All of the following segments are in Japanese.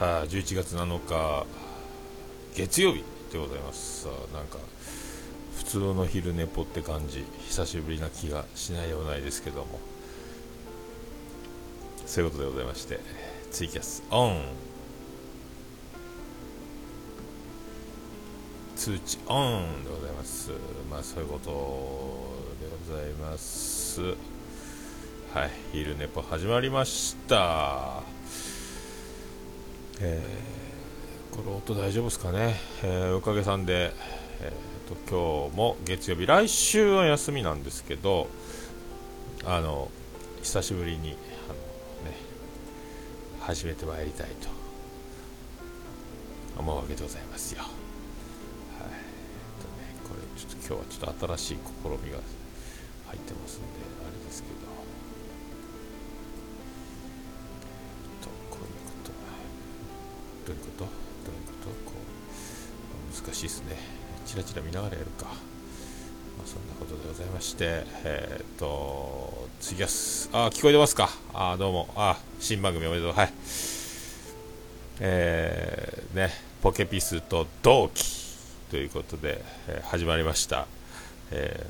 あ11月7日月曜日でございます。さあなんか普通の昼寝ぽって感じ。久しぶりな気がしないようないですけども。そういうことでございましてツイキャスオン。通知オンでございます。まあそういうことでございます。はい昼寝ぽ始まりました。えー、これ音大丈夫ですかね、えー、おかげさんで、えーと、今日も月曜日来週は休みなんですけどあの久しぶりにあの、ね、始めてまいりたいと思うわけでございますよ。はい。とね、これちょっと今日はちょっと新しい試みが入ってますんで。難しいですね。チラチラ見ながらやるか、まあ、そんなことでございまして。えー、と次はあ聞こえてますか。あどうも。あ新番組おめでとう。はい。えー、ねポケピスと同期ということで、えー、始まりました。え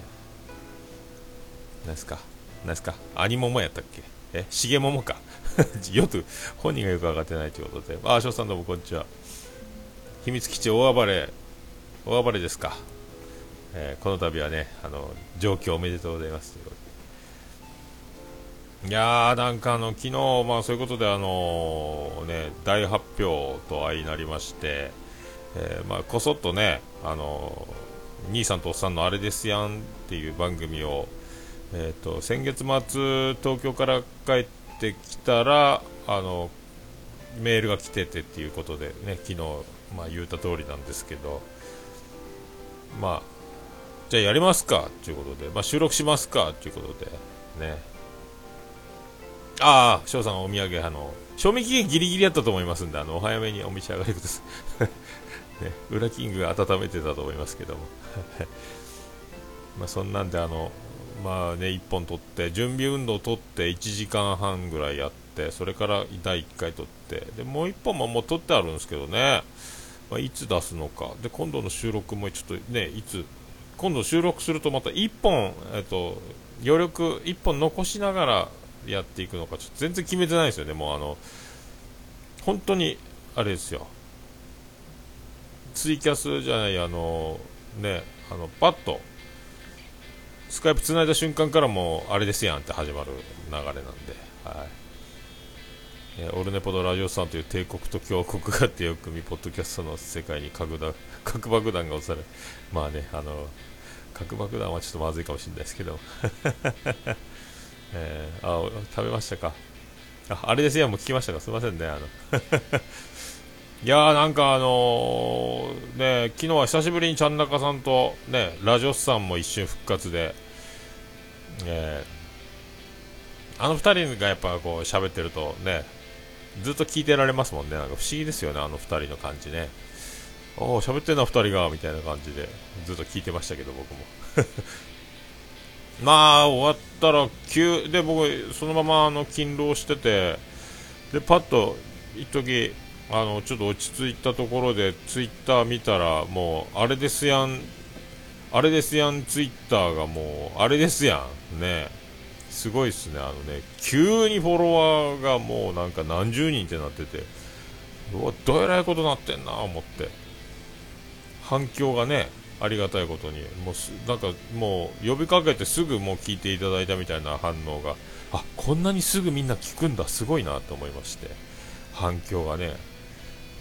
ー、何ですか？何ですか？アニモモやったっけ？え、しげももか。よく、本人がよく分かってないということで。あ、翔さんどうもこんにちは。秘密基地大暴れ、大暴れですか。えー、この度はね、あの、上京おめでとうございますいやー、なんかあの、昨日、まあそういうことであのね、大発表と相なりまして、えー、まあこそっとね、あの兄さんとおっさんのあれですやんっていう番組を、えーと、先月末、東京から帰ってきたらあのメールが来ててっていうことで、ね、昨日、まあ、言うた通りなんですけど、まあ、じゃあやりますかということで、まあ、収録しますかということで、ね、ああ、翔さん、お土産あの、賞味期限ギリギリやったと思いますんで、あのお早めにお召し上がりください。ね、裏キングが温めてたと思いますけども。まあそんなんであのまあね、1本取って準備運動を取って1時間半ぐらいやってそれから第1回取ってでもう1本ももう取ってあるんですけどね、まあ、いつ出すのか。で今度の収録もちょっとねいつ今度収録するとまた1本、えっと、余力1本残しながらやっていくのかちょっと全然決めてないですよね。もうあの本当にあれですよ。ツイキャスじゃないあのねあのパッとスカイプつないだ瞬間からもうあれですやんって始まる流れなんで、はい。えー、オルネポドラジオさんという帝国と強国が手を組みポッドキャストの世界に核だ核爆弾が押されまあねあの核爆弾はちょっとまずいかもしれないですけど、えー、あ食べましたか？ああれですやんもう聞きましたか？すいませんねあの。いやーなんかあのー、ね昨日は久しぶりにちゃん中さんとねラジオスさんも一瞬復活で、えー、あの2人がやっぱこう喋ってるとねずっと聞いてられますもんね。なんか不思議ですよねあの2人の感じね。おお喋ってんな2人がみたいな感じで。ずっと聞いてましたけど僕も。まあ終わったら急で僕そのままあの勤労しててでパッと一時あのちょっと落ち着いたところでツイッター見たらもうあれですやんあれですやんツイッターがもうあれですやんね。すごいっすね。あのね急にフォロワーがもうなんか何十人ってなっててうわどえらいことなってんな思って。反響がねありがたいことに。もうなんかもう呼びかけてすぐもう聞いていただいたみたいな反応があこんなにすぐみんな聞くんだ。すごいなと思いまして。反響がね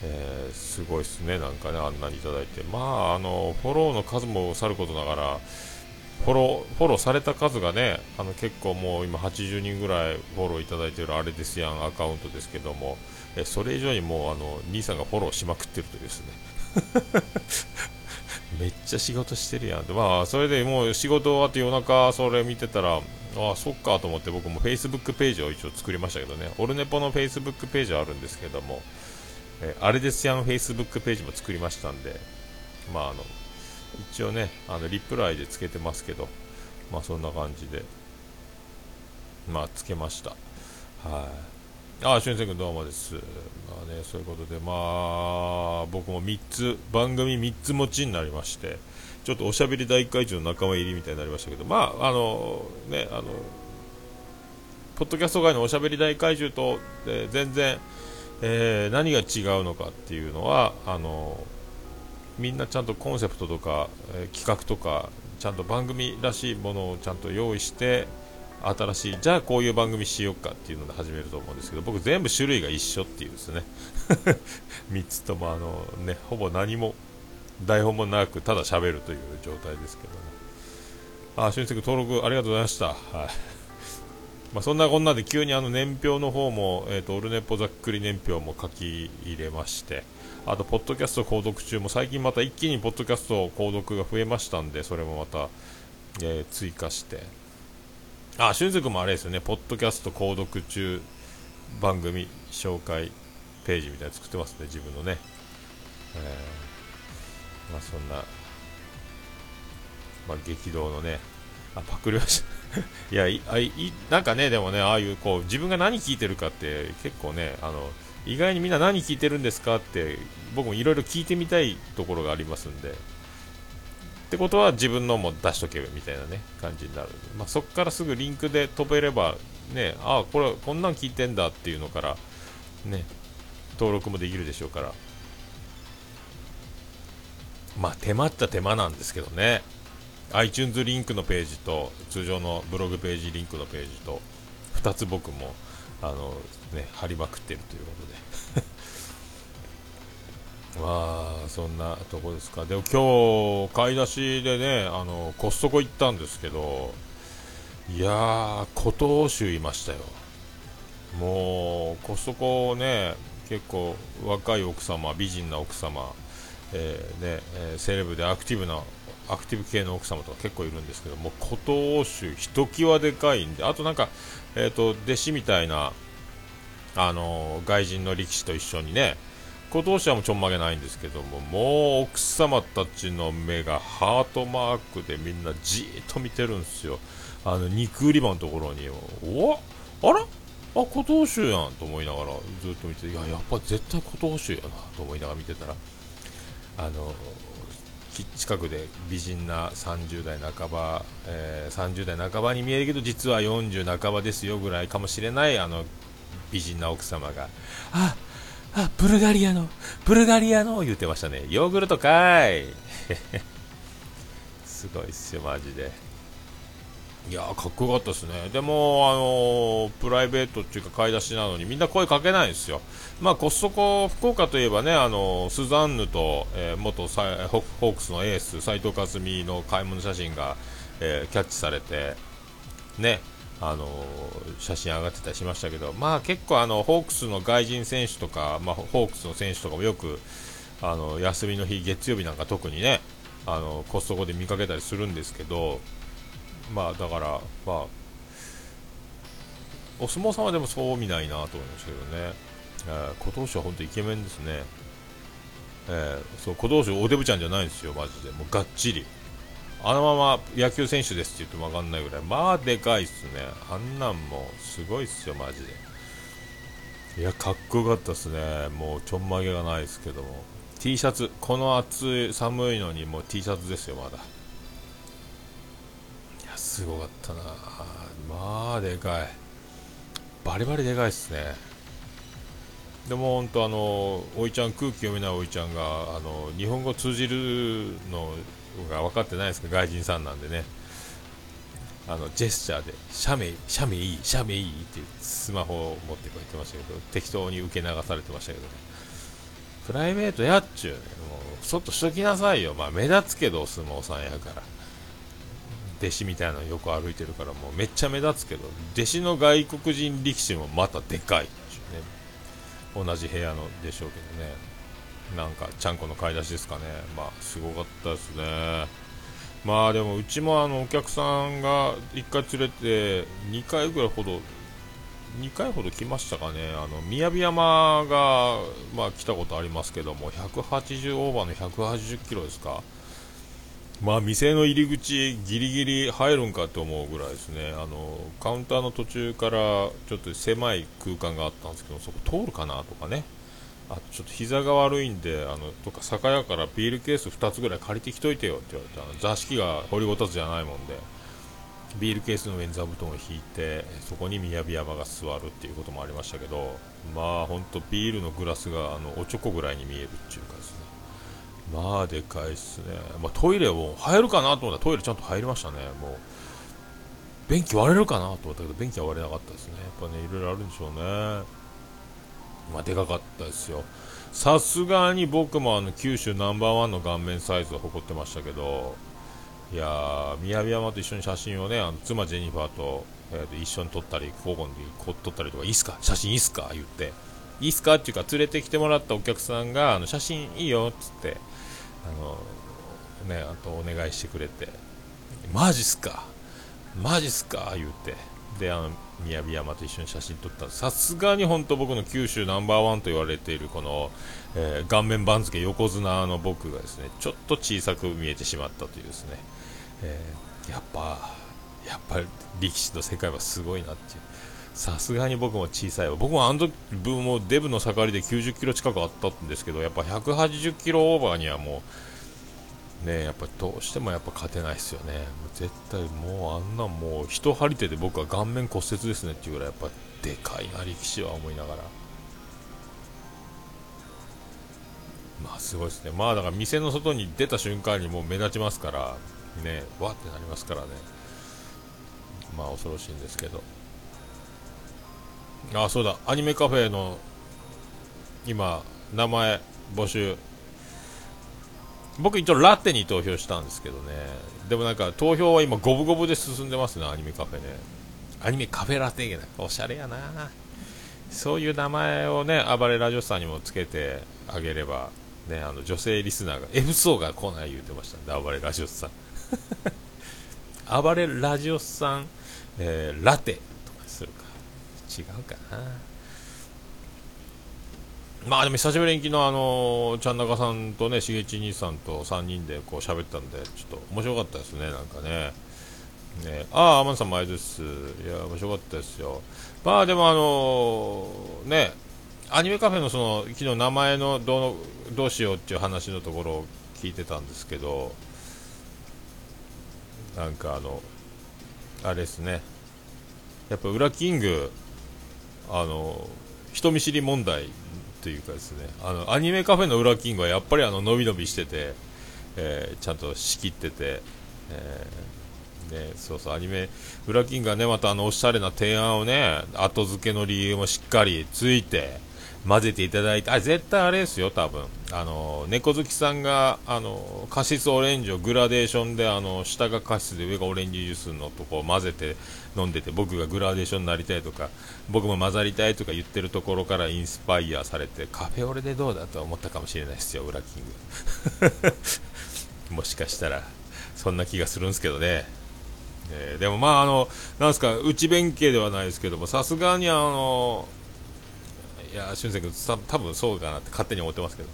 えー、すごいですね、なんかね、あんなにいただいて、まあ、あのフォローの数もさることながら、フォローフォローされた数がね、あの結構もう今、80人ぐらいフォローいただいてるあれですやんアカウントですけども、えそれ以上にもうあの兄さんがフォローしまくってるというですね。めっちゃ仕事してるやんって、まあ、それでもう仕事終わって夜中それ見てたら、ああ、そっかと思って僕も Facebook ページを一応作りましたけどね、オルネポの Facebook ページはあるんですけども、えー、アレデスヤンフェイスブックページも作りましたんで、まあ、あの一応ねあのリプライでつけてますけど、まあ、そんな感じで、まあ、つけました。はいああ、俊く君どうもです。まあね、そういうことで、まあ、僕も3つ、番組3つ持ちになりまして、ちょっとおしゃべり大会長の仲間入りみたいになりましたけど、まあ、あの、ね、あの、ポッドキャスト界のおしゃべり大怪獣と、えー、全然、えー、何が違うのかっていうのは、あの、みんなちゃんとコンセプトとか、え、企画とか、ちゃんと番組らしいものをちゃんと用意して、新しい、じゃあこういう番組しようかっていうので始めると思うんですけど、僕全部種類が一緒っていうですね。3つともあのね、ほぼ何も台本もなく、ただ喋るという状態ですけども。あ、俊介登録ありがとうございました。はい。まあ、そんなこんなで急にあの年表の方も、えーと、オルネポざっくり年表も書き入れまして、あと、ポッドキャスト購読中も最近また一気にポッドキャスト購読が増えましたんで、それもまた、えー、追加して、あ、俊介もあれですよね、ポッドキャスト購読中番組紹介ページみたいな作ってますね、自分のね。えーまあそんな、まあ、激動のね、あ、パクりました。いやいあい、なんかね、でもね、ああいうこう自分が何聞いてるかって結構ね、あの意外にみんな何聞いてるんですかって僕もいろいろ聞いてみたいところがありますんで。ってことは自分のも出しとけみたいなね感じになる、まあ、そこからすぐリンクで飛べればねああこれこんなん聞いてんだっていうのからね登録もできるでしょうから。まあ手間っちゃ手間なんですけどね。iTunes リンクのページと通常のブログページリンクのページと2つ僕もあの、ね、貼りまくってるということで。まあそんなとこですか。でも今日買い出しでねあのコストコ行ったんですけどいやー古東州いましたよ。もうコストコをね結構若い奥様美人な奥様えーねえー、セレブでアクティブなアクティブ系の奥様とか結構いるんですけども古東州ひときわでかいんであとなんか、えーと、弟子みたいな、あのー、外人の力士と一緒にね古東州はもうちょんまげないんですけどももう奥様たちの目がハートマークでみんなじーっと見てるんですよ。あの肉売り場のところに。おあら？あ古東州やんと思いながらずっと見ていややっぱ絶対古東州やなと思いながら見てたらあの近くで美人な30代半ば、えー、30代半ばに見えるけど実は40半ばですよぐらいかもしれないあの美人な奥様がああブルガリアのブルガリアの言うてましたね。ヨーグルトかい。すごいっすよマジで。いやかっこよかったですね、でも、あのー、プライベートっていうか買い出しなのにみんな声かけないんですよ、まあ、コストコ福岡といえばね、あのー、スザンヌと、えー、元ホークスのエース斉藤和美の買い物写真が、えキャッチされて、ね、あの写真上がってたりしましたけど、まあ、結構あのホークスの外人選手とか、まあ、ホークスの選手とかもよくあの休みの日、月曜日なんか特にねあのコストコで見かけたりするんですけどまあだからまあお相撲さんはでもそう見ないなと思いましたけどね、えー、小道士は本当イケメンですね、えー、そう小道士おデブちゃんじゃないんですよマジで。もうがっちり。あのまま野球選手ですって言っても分かんないぐらい。まあでかいっすね。あんなんもすごいっすよマジで。いやかっこよかったっすね。もうちょんまげがないですけども。T シャツこの暑い寒いのにもう T シャツですよまだ。すごかったな。まあでかい。バリバリでかいっすね。でも本当あのおいちゃん空気読めないおいちゃんがあの日本語通じるのが分かってないですけど外人さんなんでね。あのジェスチャーで「写メ写メいい写メいい」ってスマホを持ってこう言ってましたけど適当に受け流されてましたけどね。プライベートやっちゅう、ね、もうそっとしときなさいよ。まあ目立つけどお相撲さんやから。弟子みたいなのよく歩いてるからもうめっちゃ目立つけど弟子の外国人力士もまたでかいっていうね。同じ部屋のでしょうけどね。なんかちゃんこの買い出しですかね。まあすごかったですね。まあでもうちもあのお客さんが1回連れて2回ぐらいほど2回ほど来ましたかね、あの雅山が、まあ、来たことありますけども、180オーバーの180キロですか、まあ店の入り口ギリギリ入るんかと思うぐらいですね。あのカウンターの途中からちょっと狭い空間があったんですけどそこ通るかなとかね。あちょっと膝が悪いんであのとか酒屋からビールケース2つぐらい借りてきといてよって言われてあの座敷が掘りごたつじゃないもんでビールケースの上に座布団を引いてそこに雅山が座るっていうこともありましたけどまあ本当ビールのグラスがあのおちょこぐらいに見えるっていうかですね。まあでかいっすね、まあ、トイレを入るかなと思った。らトイレちゃんと入りましたね。もう便器割れるかなと思ったけど便器は割れなかったですね。やっぱねいろいろあるんでしょうね。まあ、でかかったですよ。さすがに僕もあの九州ナンバーワンの顔面サイズを誇ってましたけど、いやー、宮城山と一緒に写真をね、あの妻ジェニファーと,、えー、と一緒に撮ったり、交互に撮ったりとか、いいっすか？写真いいっすか？言って、いいっすか？っていうか、連れてきてもらったお客さんが、あの写真いいよっつって、あの、ね、あとお願いしてくれて、マジっすか。マジっすか言って、で、あの、宮城山と一緒に写真撮ったさすがに本当僕の九州ナンバーワンと言われているこの、えー、顔面番付横綱の僕がですねちょっと小さく見えてしまったというですね、えー、やっぱやっぱり力士の世界はすごいなっていう。さすがに僕も小さいわ。僕もあの時もデブの盛りで90キロ近くあったんですけどやっぱ180キロオーバーにはもうねやっぱどうしてもやっぱ勝てないですよね、絶対もうあんなもう一張り手で僕は顔面骨折ですねっていうぐらいやっぱでかいな力士は思いながら。まあすごいですね。まあだから店の外に出た瞬間にもう目立ちますからねわってなりますからね。まあ恐ろしいんですけど。あそうだ。アニメカフェの今名前募集。僕一応ラテに投票したんですけどね。でもなんか投票は今五分五分で進んでますねアニメカフェね。アニメカフェラテなおしゃれやな。そういう名前をね暴れラジオさんにもつけてあげればねあの女性リスナーが F 層が来ない言うてましたんで暴れラジオさん。暴れラジオさん、えー、ラテ。違うかな。まあでも久しぶりに昨日あのちゃん中さんとねしげち兄さんと3人でこう喋ったんでちょっと面白かったですねなんかね。ね。ああ天野さん前です。いや面白かったですよ。まあでもあのー、ねアニメカフェのその昨日名前のどうのどうしようっていう話のところを聞いてたんですけどなんかあのあれですね。やっぱ裏キングあの人見知り問題というかですねあのアニメカフェの裏キングはやっぱりあの伸び伸びしてて、えー、ちゃんと仕切ってて、えー、ね、そうそうアニメ裏キングがねまたあのおしゃれな提案をね後付けの理由もしっかりついて混ぜていただいてあ絶対あれですよ多分。あの猫好きさんがあのカシスオレンジをグラデーションであの下がカシスで上がオレンジジュースのとこを混ぜて飲んでて僕がグラデーションになりたいとか僕も混ざりたいとか言ってるところからインスパイアされてカフェオレでどうだと思ったかもしれないですよ裏キング。もしかしたらそんな気がするんですけどね。えー、でもまああのなんすか内弁慶ではないですけどもさすがにあのいや俊介君多分そうかなって勝手に思ってますけど。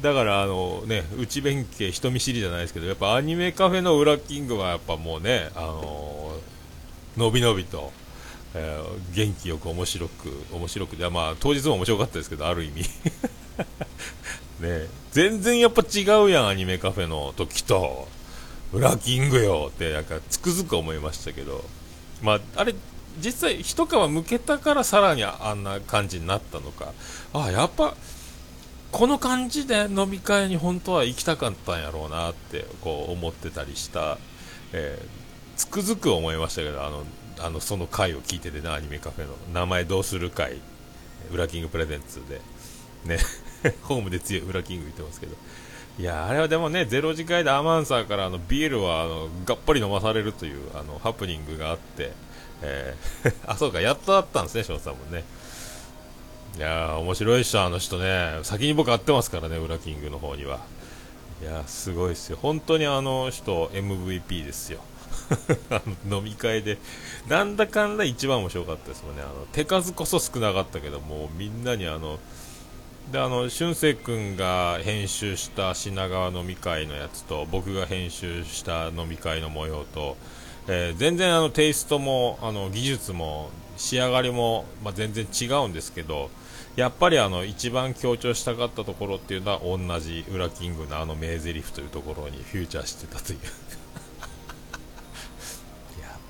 だからあのね内弁慶人見知りじゃないですけどやっぱアニメカフェの裏キングはやっぱもうねあののびのびと、えー、元気よく面白く面白くいやまあ当日も面白かったですけどある意味。ね全然やっぱ違うやんアニメカフェの時と。裏キングよってなんかつくづく思いましたけど。まああれ実際一皮むけたからさらにあんな感じになったのか。あやっぱこの感じで飲み会に本当は行きたかったんやろうなってこう思ってたりした、えつくづく思いましたけどあのあのその回を聞いててねアニメカフェの。名前どうする回ウラキングプレゼンツで。ね。ホームで強いウラキング言ってますけど。いやあれはでもねゼロ次会でアマンサーからあのビールはあのがっぽり飲まされるというあのハプニングがあって、えー あそうかやっとあったんですね翔さんもね。いやー面白いっしょあの人ね。先に僕会ってますからねウラキングの方には。いやすごいですよ。本当にあの人 MVP ですよ。飲み会で、なんだかんだ一番面白かったですもんね。あの、手数こそ少なかったけど、もうみんなにあの、であの俊く君が編集した品川飲み会のやつと僕が編集した飲み会の模様と、えー、全然あのテイストもあの技術も仕上がりも、まあ、全然違うんですけどやっぱりあの一番強調したかったところっていうのは同じウラキングのあの名台詞というところにフューチャーしてたという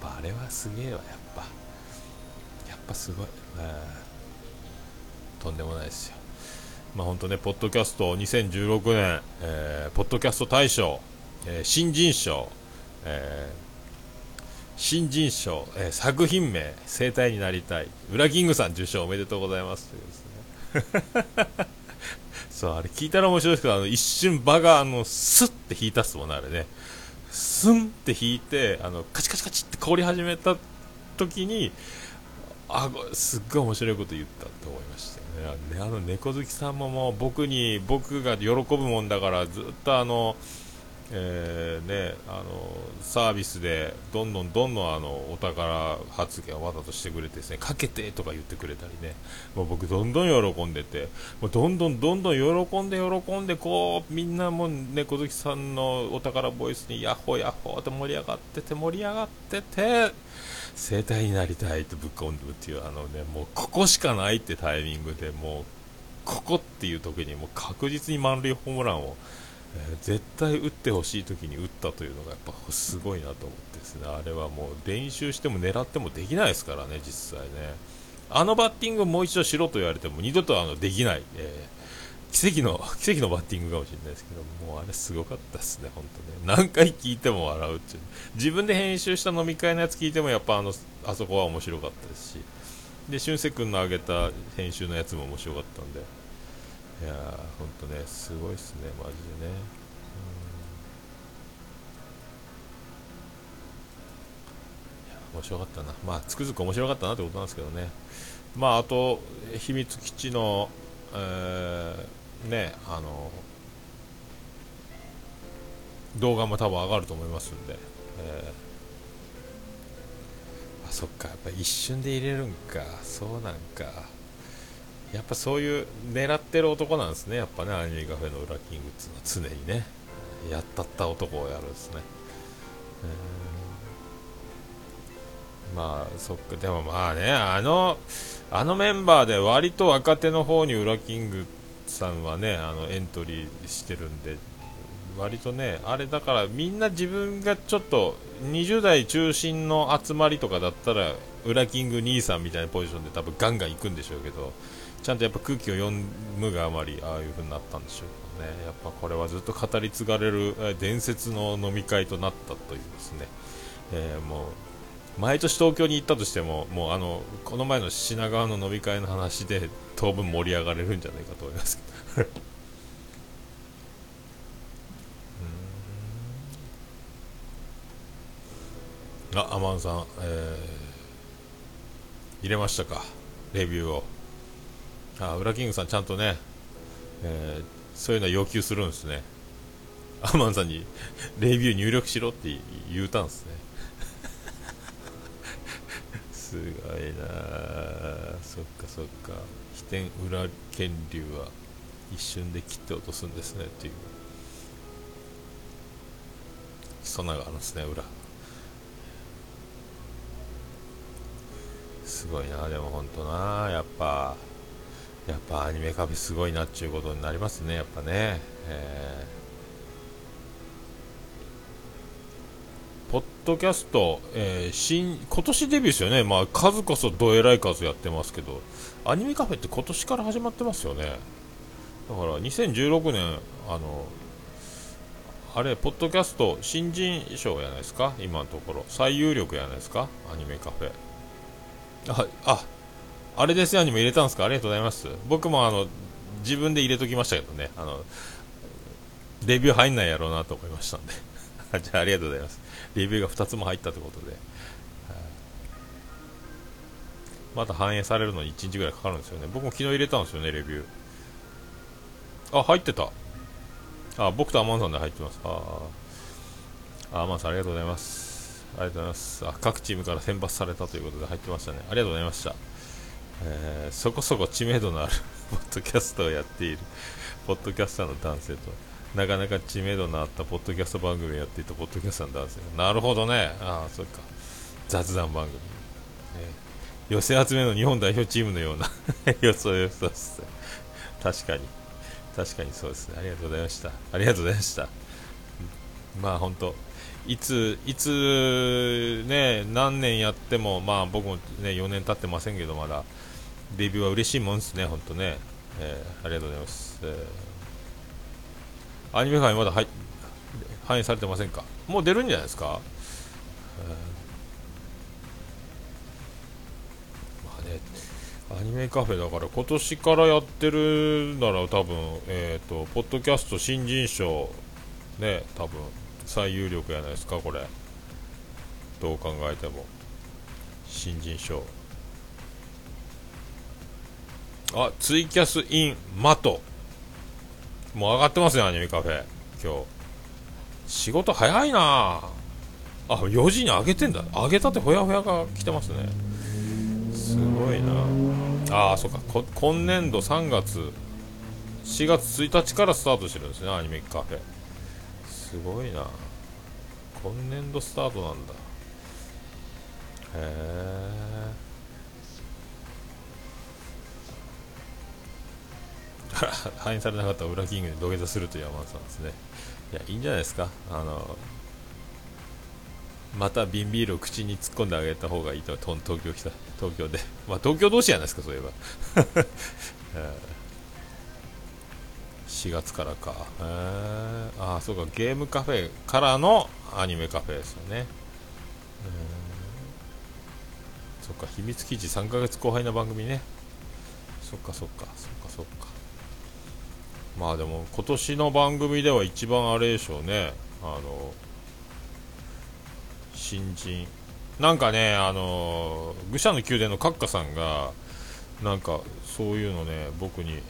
ぱあれはすげえわやっぱ。やっぱすごい、とんでもないですよ。まあ本当ねポッドキャスト2016年、えー、ポッドキャスト大賞、えー、新人賞、えー新人賞、えー、作品名、生態になりたい、ウラキングさん受賞おめでとうございますというですね。そう、あれ聞いたら面白いですけど、あの一瞬場があのスッて引いたっすもんね、あれね。スンって引いて、あのカチカチカチって凍り始めた時に、あ、すっごい面白いこと言ったと思いましたね。あの猫好きさんももう僕に、僕が喜ぶもんだからずっとあの、えーね、あのサービスでどんどんどんどんあのお宝発言をわざとしてくれてですねかけてとか言ってくれたりね。もう僕どんどん喜んでてもうどんどんどんどん喜んで喜んでこうみんなも猫好きさんのお宝ボイスにヤッホーヤッホーって盛り上がってて盛り上がってて生態になりたいってぶっ込んでるっていうあのねもうここしかないってタイミングでもうここっていう時にもう確実に満塁ホームランをえ、絶対打ってほしい時に打ったというのがやっぱすごいなと思ってですね。あれはもう練習しても狙ってもできないですからね実際ね。あのバッティングをもう一度しろと言われても二度とあのできない、えー、奇跡の 奇跡のバッティングかもしれないですけどもうあれすごかったですね本当ね。何回聞いても笑うっていう。自分で編集した飲み会のやつ聞いてもやっぱあのあそこは面白かったですし。で俊介君の上げた編集のやつも面白かったんで。いやー、ほんとね、すごいっすね、マジでね。面白かったな、まあ、つくづく面白かったなってことなんですけどね、まあ、あと、秘密基地の、えー、ね、あの、動画も多分上がると思いますんで、えー、あ、そっか、やっぱ一瞬で入れるんか、そうなんか。やっぱそういう狙ってる男なんですね、やっぱね、アニメカフェの裏キングっていうのは常にね、やったった男をやるんですね。えー、まあ、そっか、でもまあね、あの、あのメンバーで割と若手の方に裏キングさんはね、あのエントリーしてるんで、割とね、あれだからみんな自分がちょっと20代中心の集まりとかだったら、裏キング兄さんみたいなポジションで多分ガンガン行くんでしょうけど、ちゃんとやっぱ空気を読むがあまりああいう風になったんでしょうね。やっぱこれはずっと語り継がれる伝説の飲み会となったというですね、えー、もう毎年東京に行ったとしてももうあのこの前の品川の飲み会の話で当分盛り上がれるんじゃないかと思いますけど。あアマンさん、えー、入れましたか？レビューを。あウラキングさんちゃんとね、えー、そういうの要求するんですね。アマンさんに レビュー入力しろって言うたんですね。すごいなそっかそっか。飛天裏剣竜は一瞬で切って落とすんですねっていう。そんながあるんですね裏。すごいなでも本当なやっぱ。やっぱアニメカフェすごいなっていうことになりますね、やっぱね。えー、ポッドキャスト、えー、新、今年デビューですよね。まあ、数こそどえらい数やってますけど、アニメカフェって今年から始まってますよね。だから2016年、あの、あれ、ポッドキャスト新人賞やないですか、今のところ。最有力やないですか、アニメカフェ。あ、あ、あれですよにも入れたんですか？ありがとうございます。僕もあの、自分で入れときましたけどね、あの、レビュー入んないやろうなと思いましたんで。じゃあありがとうございます。レビューが2つも入ったということで。また反映されるのに1日ぐらいかかるんですよね。僕も昨日入れたんですよね、レビュー。あ、入ってた。あ、僕とアマンさんで入ってます。ああ。アマンさんありがとうございます。ありがとうございます。あ、各チームから選抜されたということで入ってましたね。ありがとうございました。えー、そこそこ知名度のある ポッドキャストをやっているポッドキャスターの男性となかなか知名度のあったポッドキャスト番組をやっていたポッドキャスターの男性なるほどね。ああそっか。雑談番組、ね、寄せ集めの日本代表チームのような 予想予想です確かに。確かにそうですね。ありがとうございました。ありがとうございました。まあ本当いついつね何年やってもまあ僕もね4年経ってませんけどまだ。デビューは嬉しいもんですね本当ね、えー、ありがとうございます、えー、アニメ界まだ反映されてませんか？もう出るんじゃないですか、えー、まあねアニメカフェだから今年からやってるなら多分え、ー、とポッドキャスト新人賞ね多分最有力やないですかこれ。どう考えても。新人賞。あツイキャスインマト。もう上がってますねアニメカフェ。今日。仕事早いな。あ4時に上げてんだ。上げたてほやほやが来てますね。すごいな。ああそっか。今年度3月4月1日からスタートしてるんですねアニメカフェ。すごいな。今年度スタートなんだ。へえ 反映されなかった裏キングに土下座するという山田さんですねいやいいんじゃないですかあのまた瓶ビールを口に突っ込んであげた方がいいと東京来た東京でまあ東京同士じゃないですかそういえば 4月からか。へああ、そうか、ゲームカフェからのアニメカフェですよね。そっか、秘密基地3ヶ月後輩の番組ね。そっかそっか、そっかそっか。まあでも、今年の番組では一番あれでしょうね。あの、新人。なんかね、あの、愚者の宮殿の閣下さんが、なんか、そういうのね、僕に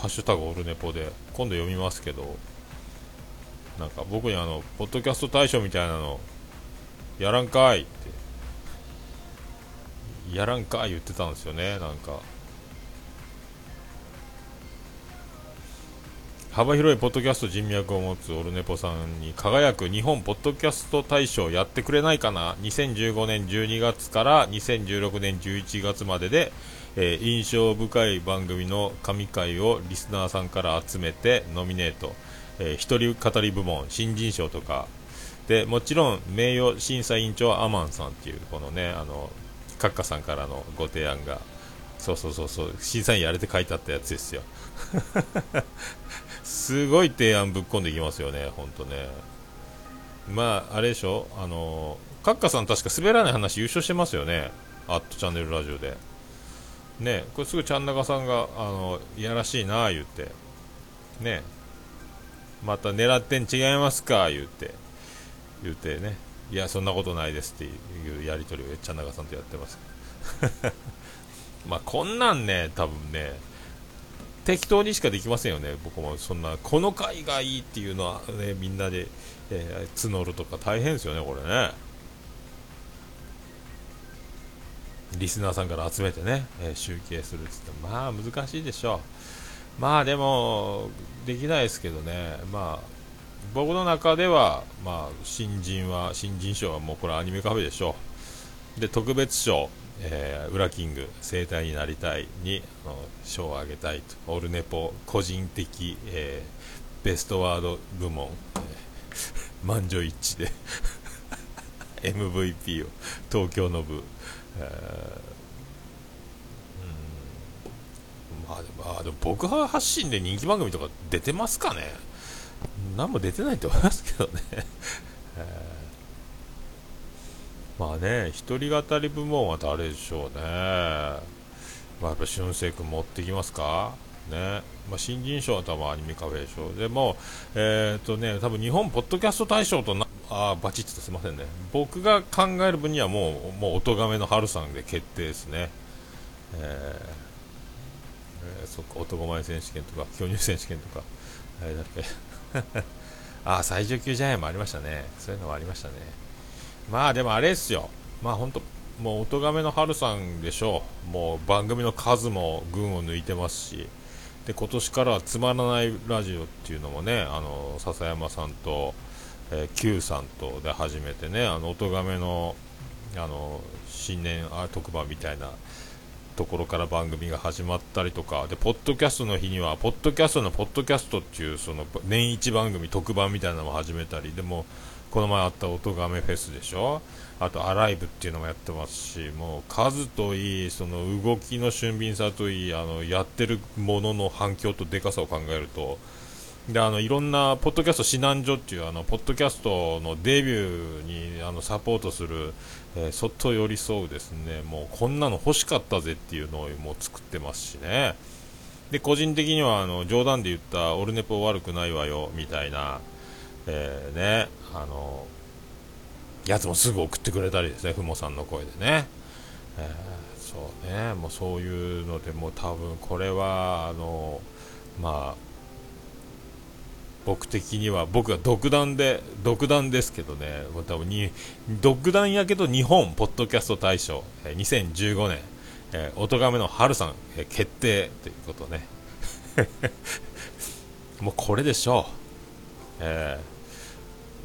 ハッシュタグオルネポで今度読みますけどなんか僕にあのポッドキャスト大賞みたいなのやらんかいってやらんかい言ってたんですよねなんか幅広いポッドキャスト人脈を持つオルネポさんに輝く日本ポッドキャスト大賞やってくれないかな？2015年12月から2016年11月まででえー、印象深い番組の神回をリスナーさんから集めてノミネート、えー、一人語り部門新人賞とか。でもちろん名誉審査委員長はアマンさんっていうこのねあの閣下さんからのご提案が。そうそうそうそう審査員やれて書いてあったやつですよ。すごい提案ぶっ込んでいきますよね本当ね。まああれでしょ？あの閣下さん確か滑らない話優勝してますよね。アットチャンネルラジオで。ねこれすぐちゃん中さんがあのいやらしいな言って。ね。また狙ってん違いますか言って。言ってね。いやそんなことないですっていうやり取りをちゃん中さんとやってます。まあこんなんね多分ね。適当にしかできませんよね。僕もそんなこの回がいいっていうのはねみんなで、えー、募るとか大変ですよねこれね。リスナーさんから集めてね、えー、集計するっつってまあ難しいでしょう。まあでもできないですけどね。まあ僕の中ではまあ新人は新人賞はもうこれアニメカフェでしょう。で特別賞。えー、ウラキング生態になりたいに賞をあげたいと。オルネポ個人的、えー、ベストワード部門、えー、満場一致で MVP を東京の部えー、まあでもあでも僕は発信で人気番組とか出てますかね。何も出てないと思いますけどね、えー、まあね一人語り部門は誰でしょうね。まあやっぱ俊く君持ってきますか？ね。まあ、新人賞は多分アニメカフェ賞でも、えーとね、多分日本ポッドキャスト大賞となあバチッとすみませんね。僕が考える分にはもうもうお咎めの春さんで決定ですね、えーえー、そっか男前選手権とか巨乳選手権とか、えー、だっけ。あ最上級ジャイアンもありましたね。そういうのもありましたね。まあでもあれですよ。まあ本当もう、おとがめの春さんでしょう。もう、番組の数も群を抜いてますし、で、今年からはつまらないラジオっていうのもね、あの、笹山さんと、えー、Q さんとで初めてね、あの、おとがめの、あの、新年あ特番みたいなところから番組が始まったりとか、で、ポッドキャストの日には、ポッドキャストのポッドキャストっていう、その、年一番組特番みたいなのも始めたり、でも、この前あった音がめフェスでしょ？あとアライブっていうのもやってますしもう数といいその動きの俊敏さといいあのやってるものの反響とでかさを考えると。であのいろんなポッドキャスト指南所っていうあのポッドキャストのデビューにあのサポートする、えー、そっと寄り添うですねもうこんなの欲しかったぜっていうのをもう作ってますしね。で個人的にはあの冗談で言ったオルネポ悪くないわよみたいな。えー、ね、あの、やつもすぐ送ってくれたりですね、ふもさんの声でね。えー、そうね、もうそういうので、もう多分これは、あの、まあ、僕的には、僕は独断で、独断ですけどね、もう多分に、独断やけど日本ポッドキャスト大賞、えー、2015年、えー、おとがめの春さん、えー、決定ということね。もうこれでしょう。え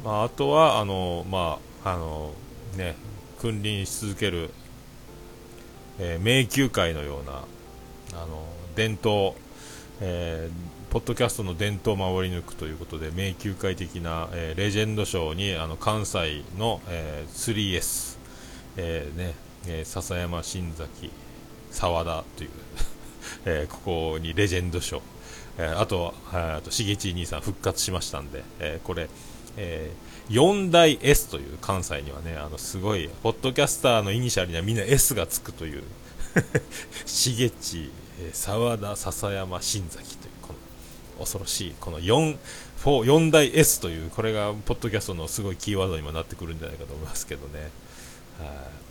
ー、まあ、あとはあの、まああのね、君臨し続ける、えー、迷宮会のようなあの伝統、えー、ポッドキャストの伝統を守り抜くということで迷宮会的な、えー、レジェンド賞にあの関西の、えー、3S、えーねえー、笹山新崎澤田という えー、ここにレジェンド賞えー、あと、あと、しげち兄さん復活しましたんで、えー、これ、えー、4大 S という関西にはね、あの、すごい、ポッドキャスターのイニシャルにはみんな S がつくという、しげち、沢田、笹山、新崎という、この、恐ろしい、この4、4大 S という、これが、ポッドキャストのすごいキーワードにもなってくるんじゃないかと思いますけどね。はい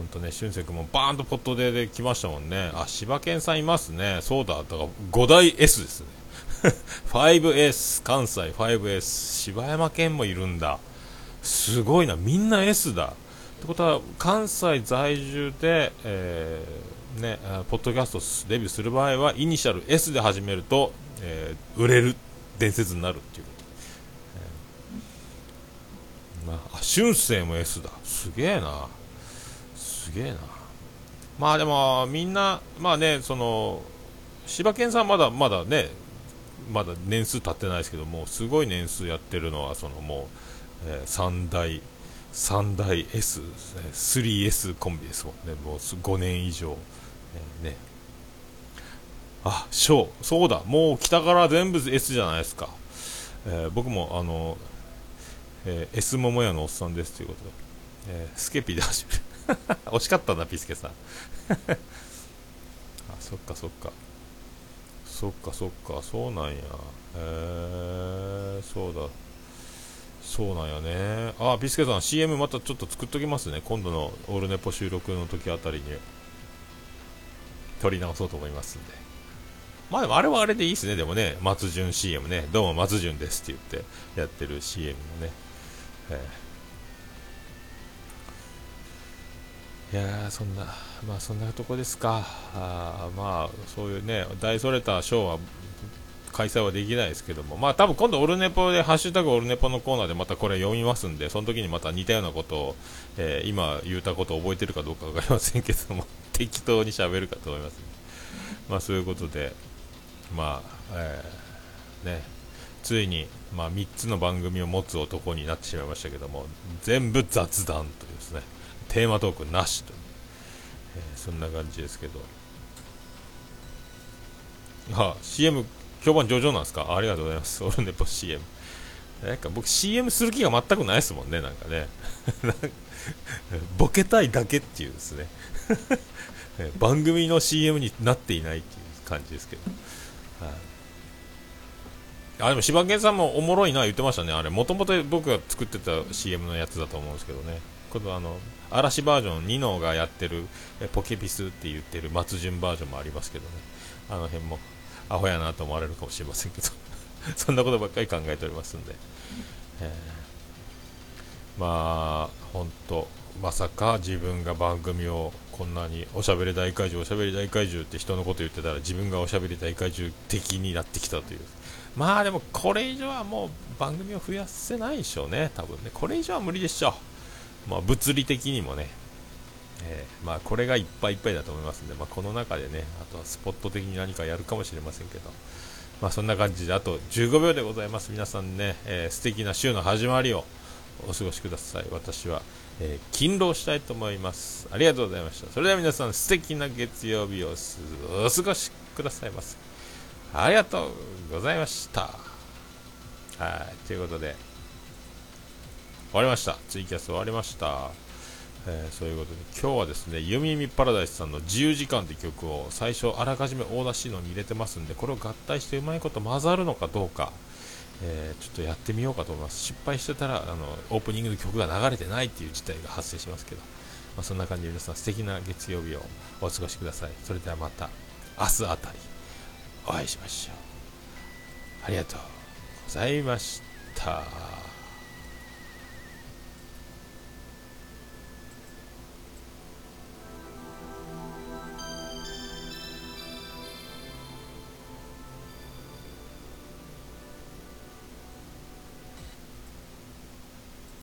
本当ね、俊くもバーンとポットでで来ましたもんね。あ、柴犬さんいますね。そうだ、だから5大 S ですね。5S、関西 5S、柴山県もいるんだ。すごいな、みんな S だ。ってことは、関西在住で、えー、ね、ポッドキャストデビューする場合は、イニシャル S で始めると、えー、売れる伝説になるっていうこと。えー、まあ、春生も S だ。すげえな。すげえな。まあでもみんなまあねその柴犬さんまだまだねまだ年数経ってないですけどもすごい年数やってるのはそのもう、えー、3代3代 S、3S コンビですもんね。もう5年以上、えー、ね。あ、小そうだ。もう北から全部 S じゃないですか、えー、僕もあの、えー、S 桃屋のおっさんですということで、えー、スケピーで始める。惜しかったな、ピスケさん。あ、そっかそっか。そっかそっか、そうなんや。へえー、そうだ。そうなんやね。あ、ピスケさん、CM またちょっと作っときますね。今度のオールネポ収録の時あたりに。撮り直そうと思いますんで。まあでもあれはあれでいいですね。でもね、松潤 CM ね。どうも松潤ですって言ってやってる CM もね。えーいやそんな、まあそんなとこですか。あまあ、そういうね、大それたショーは開催はできないですけども、まあ多分今度オルネポで、ハッシュタグオルネポのコーナーでまたこれ読みますんで、その時にまた似たようなことを、えー、今言ったことを覚えてるかどうかわかりませんけども、適当に喋るかと思います、ね。まあそういうことで、まあ、えー、ね、ついに、まあ3つの番組を持つ男になってしまいましたけども、全部雑談と。テーマトークなしと、えー、そんな感じですけど。あ CM 評判上々なんですか？ありがとうございます。オルネポ CM なんか僕 CM する気が全くないですもんねなんかね。ボケたいだけっていうですね。番組の CM になっていないっていう感じですけど、はい。あでも柴犬さんもおもろいな言ってましたね、あれ、もともと僕が作ってた CM のやつだと思うんですけどね、今度あの嵐バージョンニノがやってるポケピスって言ってる松潤バージョンもありますけどね。あの辺もアホやなと思われるかもしれませんけど。そんなことばっかり考えておりますんで、えー、まあ本当まさか自分が番組をこんなにおしゃべり大怪獣おしゃべり大怪獣って人のこと言ってたら自分がおしゃべり大怪獣的になってきたという。まあでもこれ以上はもう番組を増やせないでしょうね多分ね。これ以上は無理でしょう。まあ物理的にもねえー、まあこれがいっぱいいっぱいだと思いますんで、まあ、この中でねあとはスポット的に何かやるかもしれませんけどまあそんな感じであと15秒でございます皆さんね、えー、素敵な週の始まりをお過ごしください私はえー、勤労したいと思います。ありがとうございました。それでは皆さん、素敵な月曜日をお過ごしくださいませ。ありがとうございました。はい、ということで、終わりました。ツイキャス終わりました。えー、そういうことで、今日はですね、ユミミパラダイスさんの自由時間って曲を最初あらかじめ大出しのに入れてますんで、これを合体してうまいこと混ざるのかどうか、えー、ちょっとやってみようかと思います。失敗してたら、あの、オープニングの曲が流れてないっていう事態が発生しますけど、まあ、そんな感じで皆さん素敵な月曜日をお過ごしください。それではまた明日あたりお会いしましょう。ありがとうございました。